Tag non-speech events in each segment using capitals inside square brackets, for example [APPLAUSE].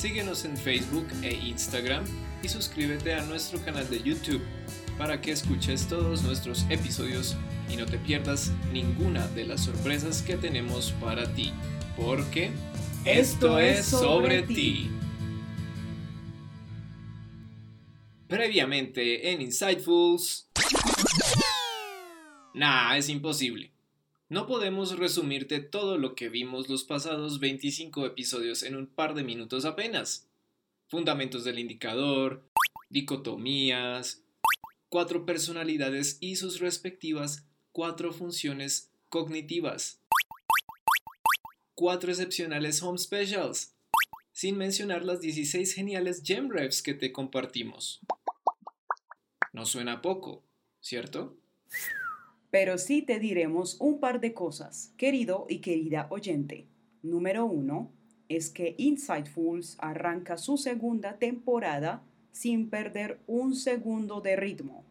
Síguenos en Facebook e Instagram y suscríbete a nuestro canal de YouTube para que escuches todos nuestros episodios y no te pierdas ninguna de las sorpresas que tenemos para ti, porque esto, es sobre, ti. Previamente en Insightfuls... Nah, es imposible. No podemos resumirte todo lo que vimos los pasados 25 episodios en un par de minutos apenas. Fundamentos del indicador, dicotomías, cuatro personalidades y sus respectivas cuatro funciones cognitivas, cuatro excepcionales home specials, sin mencionar las 16 geniales gem revs que te compartimos. No suena poco, ¿cierto? Pero sí te diremos un par de cosas, querido y querida oyente. Número uno es que Insightfuls arranca su segunda temporada sin perder un segundo de ritmo.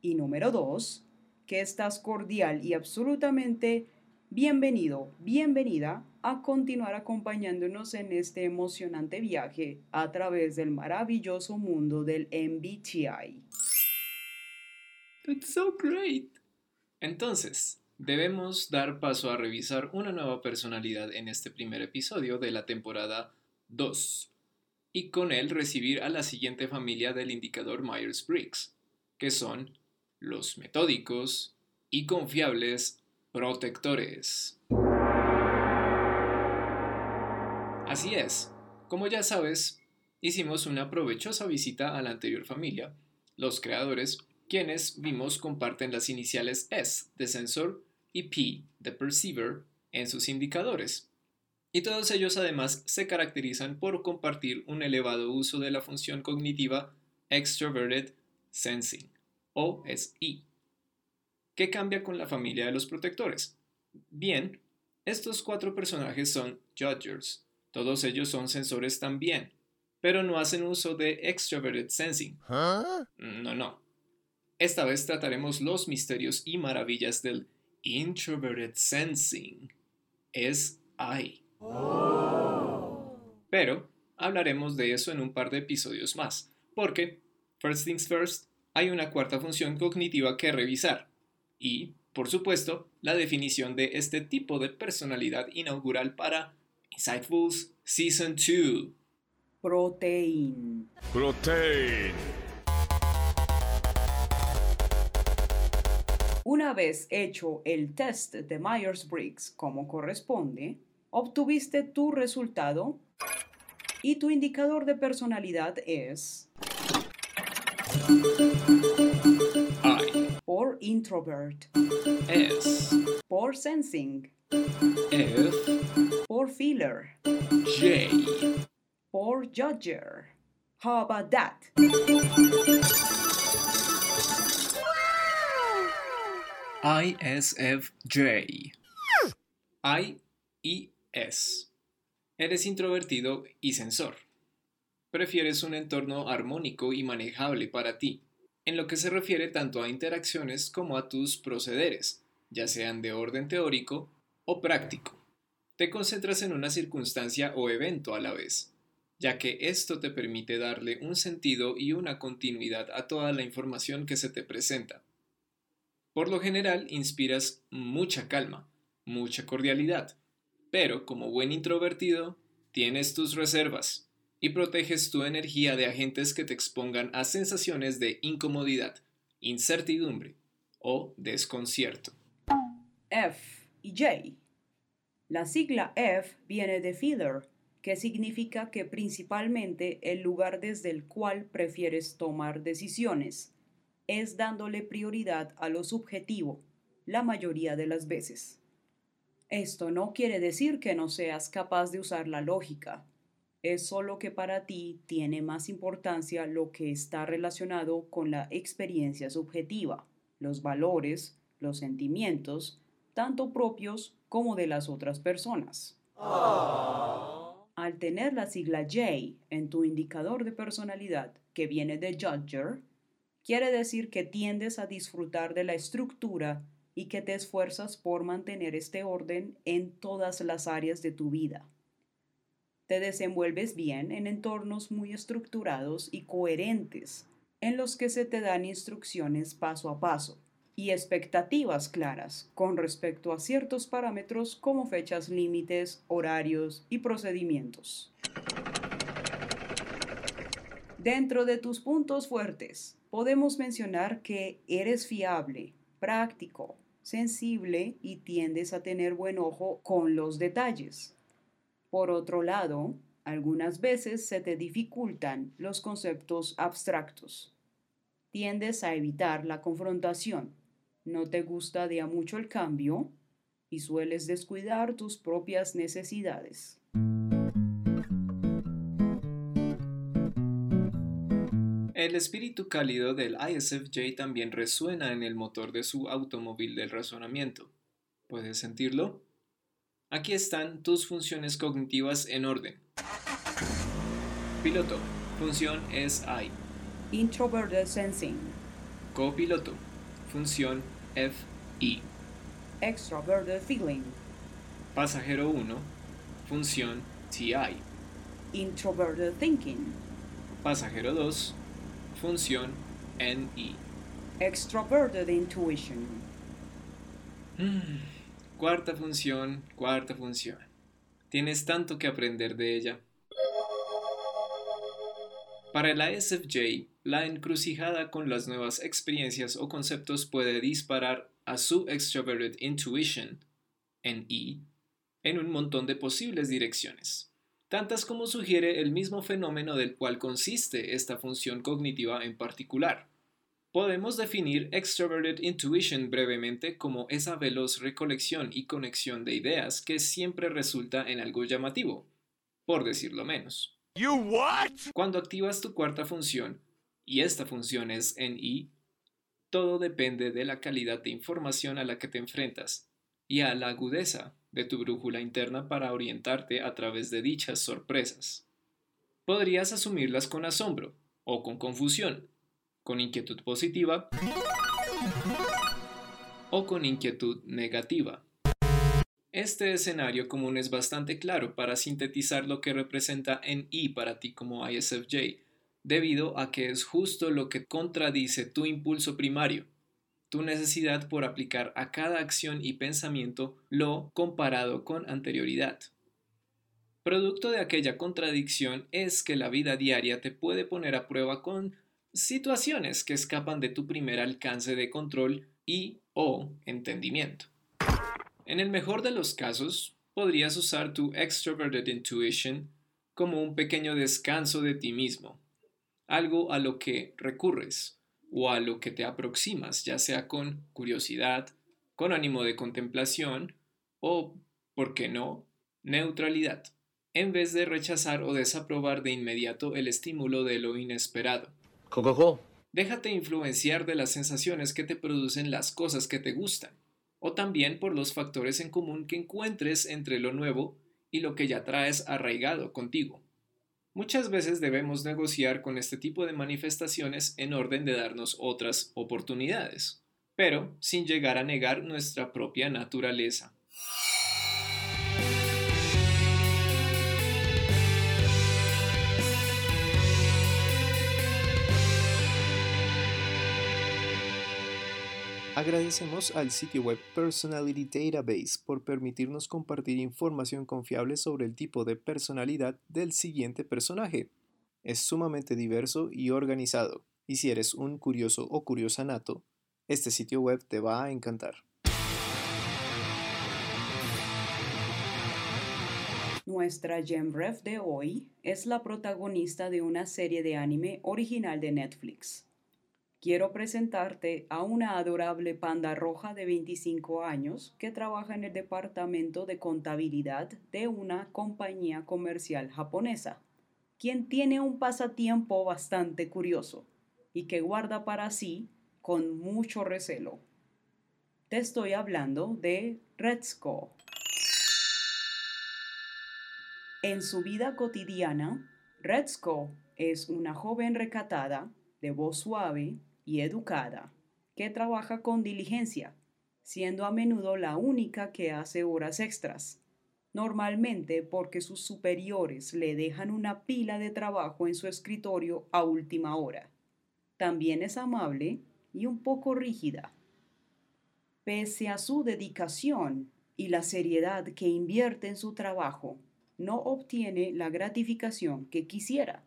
Y número dos, que estás cordial y absolutamente bienvenido, bienvenida a continuar acompañándonos en este emocionante viaje a través del maravilloso mundo del MBTI. That's so great. Entonces, debemos dar paso a revisar una nueva personalidad en este primer episodio de la temporada 2 y con él recibir a la siguiente familia del indicador Myers-Briggs, que son los metódicos y confiables protectores. Así es, como ya sabes, hicimos una provechosa visita a la anterior familia, los creadores quienes vimos comparten las iniciales S de sensor y P de perceiver en sus indicadores. Y todos ellos además se caracterizan por compartir un elevado uso de la función cognitiva Extroverted Sensing, o SI. ¿Qué cambia con la familia de los protectores? Bien, estos cuatro personajes son Judgers, todos ellos son sensores también, pero no hacen uso de Extroverted Sensing. No, no, esta vez trataremos los misterios y maravillas del Introverted Sensing. Es I. Pero hablaremos de eso en un par de episodios más, porque, first things first, hay una cuarta función cognitiva que revisar. Y, por supuesto, la definición de este tipo de personalidad inaugural para Insightfuls Season 2. Protein. Protein. Una vez hecho el test de Myers-Briggs como corresponde, obtuviste tu resultado y tu indicador de personalidad es I. por introvert, S. por sensing, F. por feeler, J. por judger. How about that? ISFJ. I y S. Eres introvertido y sensor. Prefieres un entorno armónico y manejable para ti, en lo que se refiere tanto a interacciones como a tus procederes, ya sean de orden teórico o práctico. Te concentras en una circunstancia o evento a la vez, ya que esto te permite darle un sentido y una continuidad a toda la información que se te presenta. Por lo general inspiras mucha calma, mucha cordialidad, pero como buen introvertido, tienes tus reservas y proteges tu energía de agentes que te expongan a sensaciones de incomodidad, incertidumbre o desconcierto. F y J. La sigla F viene de feeler, que significa que principalmente el lugar desde el cual prefieres tomar decisiones es dándole prioridad a lo subjetivo, la mayoría de las veces. Esto no quiere decir que no seas capaz de usar la lógica. Es solo que para ti tiene más importancia lo que está relacionado con la experiencia subjetiva, los valores, los sentimientos, tanto propios como de las otras personas. Al tener la sigla J en tu indicador de personalidad, que viene de Judger, quiere decir que tiendes a disfrutar de la estructura y que te esfuerzas por mantener este orden en todas las áreas de tu vida. Te desenvuelves bien en entornos muy estructurados y coherentes, en los que se te dan instrucciones paso a paso y expectativas claras con respecto a ciertos parámetros como fechas límites, horarios y procedimientos. Dentro de tus puntos fuertes, podemos mencionar que eres fiable, práctico, sensible y tiendes a tener buen ojo con los detalles. Por otro lado, algunas veces se te dificultan los conceptos abstractos. Tiendes a evitar la confrontación no te gusta de a mucho el cambio y sueles descuidar tus propias necesidades. El espíritu cálido del ISFJ también resuena en el motor de su automóvil del razonamiento. ¿Puedes sentirlo? Aquí están tus funciones cognitivas en orden. Piloto. Función es I. Introverted Sensing. Copiloto función FI. Extroverted feeling. Pasajero 1, función TI. Introverted thinking. Pasajero 2, función NI. Extroverted intuition. Mm, [SIGHS] cuarta función, cuarta función. Tienes tanto que aprender de ella. Para el ISFJ, la encrucijada con las nuevas experiencias o conceptos puede disparar a su extroverted intuition, en I, en un montón de posibles direcciones, tantas como sugiere el mismo fenómeno del cual consiste esta función cognitiva en particular. Podemos definir extroverted intuition brevemente como esa veloz recolección y conexión de ideas que siempre resulta en algo llamativo, por decirlo menos. Cuando activas tu cuarta función, y esta función es en I, todo depende de la calidad de información a la que te enfrentas y a la agudeza de tu brújula interna para orientarte a través de dichas sorpresas. Podrías asumirlas con asombro o con confusión, con inquietud positiva o con inquietud negativa. Este escenario común es bastante claro para sintetizar lo que representa en I para ti como ISFJ, debido a que es justo lo que contradice tu impulso primario, tu necesidad por aplicar a cada acción y pensamiento lo comparado con anterioridad. Producto de aquella contradicción es que la vida diaria te puede poner a prueba con situaciones que escapan de tu primer alcance de control y o entendimiento. En el mejor de los casos, podrías usar tu extroverted intuition como un pequeño descanso de ti mismo, algo a lo que recurres o a lo que te aproximas, ya sea con curiosidad, con ánimo de contemplación o, ¿por qué no?, neutralidad, en vez de rechazar o desaprobar de inmediato el estímulo de lo inesperado. Déjate influenciar de las sensaciones que te producen las cosas que te gustan, o también por los factores en común que encuentres entre lo nuevo y lo que ya traes arraigado contigo. Muchas veces debemos negociar con este tipo de manifestaciones en orden de darnos otras oportunidades, pero sin llegar a negar nuestra propia naturaleza. Agradecemos al sitio web Personality Database por permitirnos compartir información confiable sobre el tipo de personalidad del siguiente personaje. Es sumamente diverso y organizado, y si eres un curioso o curiosa nato, este sitio web te va a encantar. Nuestra GemRef de hoy es la protagonista de una serie de anime original de Netflix quiero presentarte a una adorable panda roja de 25 años que trabaja en el departamento de contabilidad de una compañía comercial japonesa. quien tiene un pasatiempo bastante curioso y que guarda para sí con mucho recelo. Te estoy hablando de Retsuko. En su vida cotidiana, Retsuko es una joven recatada, de voz suave y educada, que trabaja con diligencia, siendo a menudo la única que hace horas extras, normalmente porque sus superiores le dejan una pila de trabajo en su escritorio a última hora. También es amable y un poco rígida Pese a su dedicación y la seriedad que invierte en su trabajo, no obtiene la gratificación que quisiera.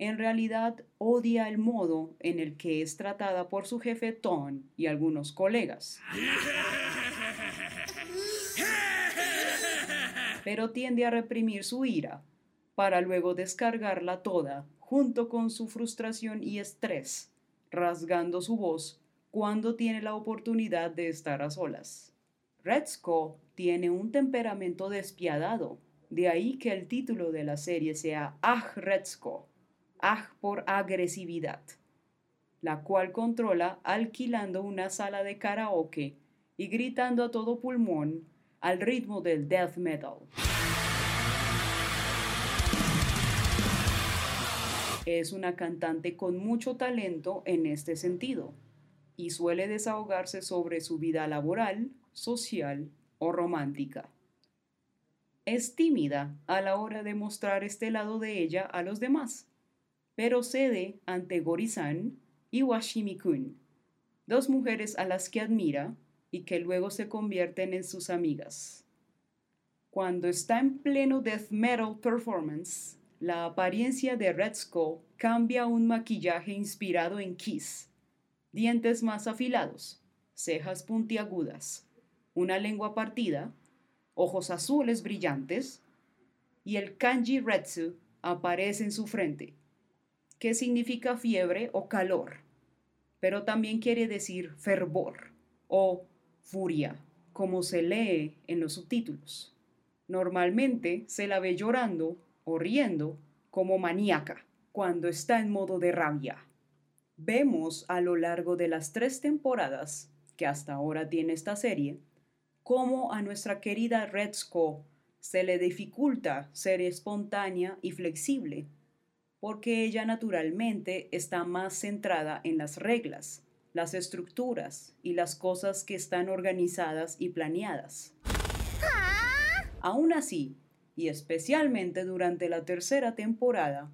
En realidad odia el modo en el que es tratada por su jefe Tom y algunos colegas. Pero tiende a reprimir su ira para luego descargarla toda junto con su frustración y estrés, rasgando su voz cuando tiene la oportunidad de estar a solas. Retzko tiene un temperamento despiadado, de ahí que el título de la serie sea Ag Retzko, Por agresividad, la cual controla alquilando una sala de karaoke y gritando a todo pulmón al ritmo del death metal. Es una cantante con mucho talento en este sentido y suele desahogarse sobre su vida laboral, social o romántica. Es tímida a la hora de mostrar este lado de ella a los demás, pero cede ante Gorisan y Washimi-kun, dos mujeres a las que admira y que luego se convierten en sus amigas. Cuando está en pleno death metal performance, la apariencia de Red Skull cambia a un maquillaje inspirado en Kiss dientes más afilados, cejas puntiagudas, una lengua partida, ojos azules brillantes, y el kanji retsu aparece en su frente, que significa fiebre o calor, pero también quiere decir fervor o furia, como se lee en los subtítulos. Normalmente se la ve llorando o riendo como maníaca cuando está en modo de rabia. Vemos a lo largo de las tres temporadas que hasta ahora tiene esta serie, cómo a nuestra querida Redsco se le dificulta ser espontánea y flexible, porque ella naturalmente está más centrada en las reglas, las estructuras y las cosas que están organizadas y planeadas. Aún así, y especialmente durante la tercera temporada,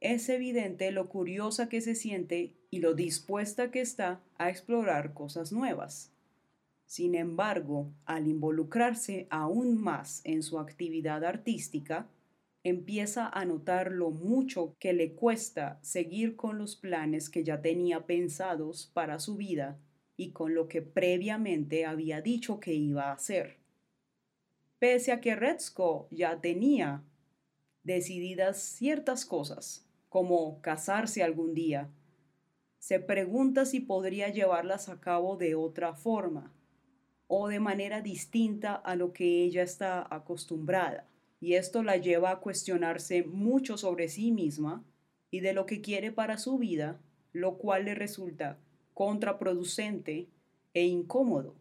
es evidente lo curiosa que se siente y lo dispuesta que está a explorar cosas nuevas. Sin embargo, al involucrarse aún más en su actividad artística, empieza a notar lo mucho que le cuesta seguir con los planes que ya tenía pensados para su vida y con lo que previamente había dicho que iba a hacer. Pese a que Retzko ya tenía decididas ciertas cosas, como casarse algún día. Se pregunta si podría llevarlas a cabo de otra forma o de manera distinta a lo que ella está acostumbrada. Y esto la lleva a cuestionarse mucho sobre sí misma y de lo que quiere para su vida, lo cual le resulta contraproducente e incómodo.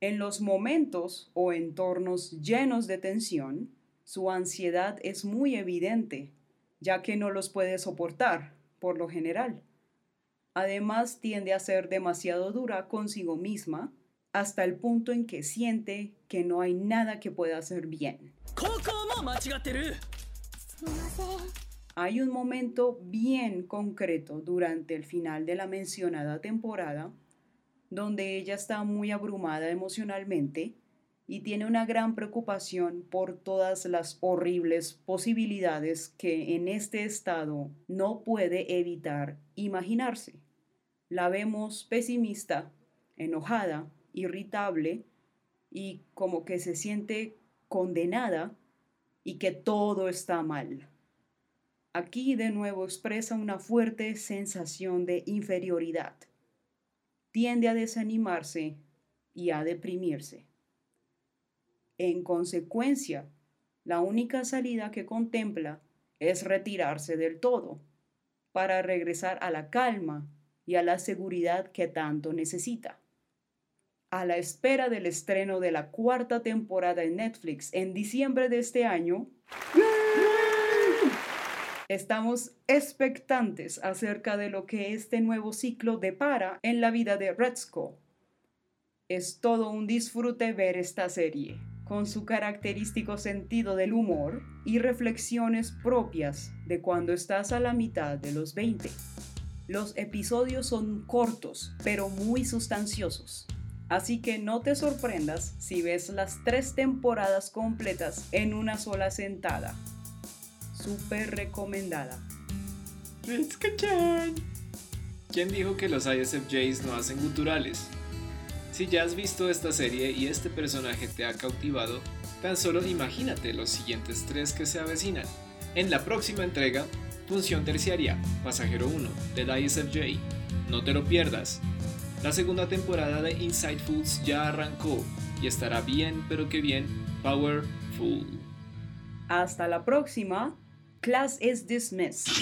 En los momentos o entornos llenos de tensión, su ansiedad es muy evidente ya que no los puede soportar, por lo general. Además, tiende a ser demasiado dura consigo misma hasta el punto en que siente que no hay nada que pueda hacer bien. Hay un momento bien concreto durante el final de la mencionada temporada donde ella está muy abrumada emocionalmente y tiene una gran preocupación por todas las horribles posibilidades que en este estado no puede evitar imaginarse. La vemos pesimista, enojada, irritable y como que se siente condenada y que todo está mal. Aquí de nuevo expresa una fuerte sensación de inferioridad. Tiende a desanimarse y a deprimirse. En consecuencia, la única salida que contempla es retirarse del todo para regresar a la calma y a la seguridad que tanto necesita. A la espera del estreno de la cuarta temporada en Netflix en diciembre de este año, estamos expectantes acerca de lo que este nuevo ciclo depara en la vida de Retzko. Es todo un disfrute ver esta serie, con su característico sentido del humor y reflexiones propias de cuando estás a la mitad de los 20. Los episodios son cortos, pero muy sustanciosos. Así que no te sorprendas si ves las tres temporadas completas en una sola sentada. Súper recomendada. ¿Quién dijo que los ISFJs no hacen guturales? Si ya has visto esta serie y este personaje te ha cautivado, tan solo imagínate los siguientes tres que se avecinan. En la próxima entrega Función terciaria, Pasajero 1, de ISFJ. No te lo pierdas. La segunda temporada de Foods ya arrancó y estará bien, pero que bien, powerful. Hasta la próxima. Class is dismissed.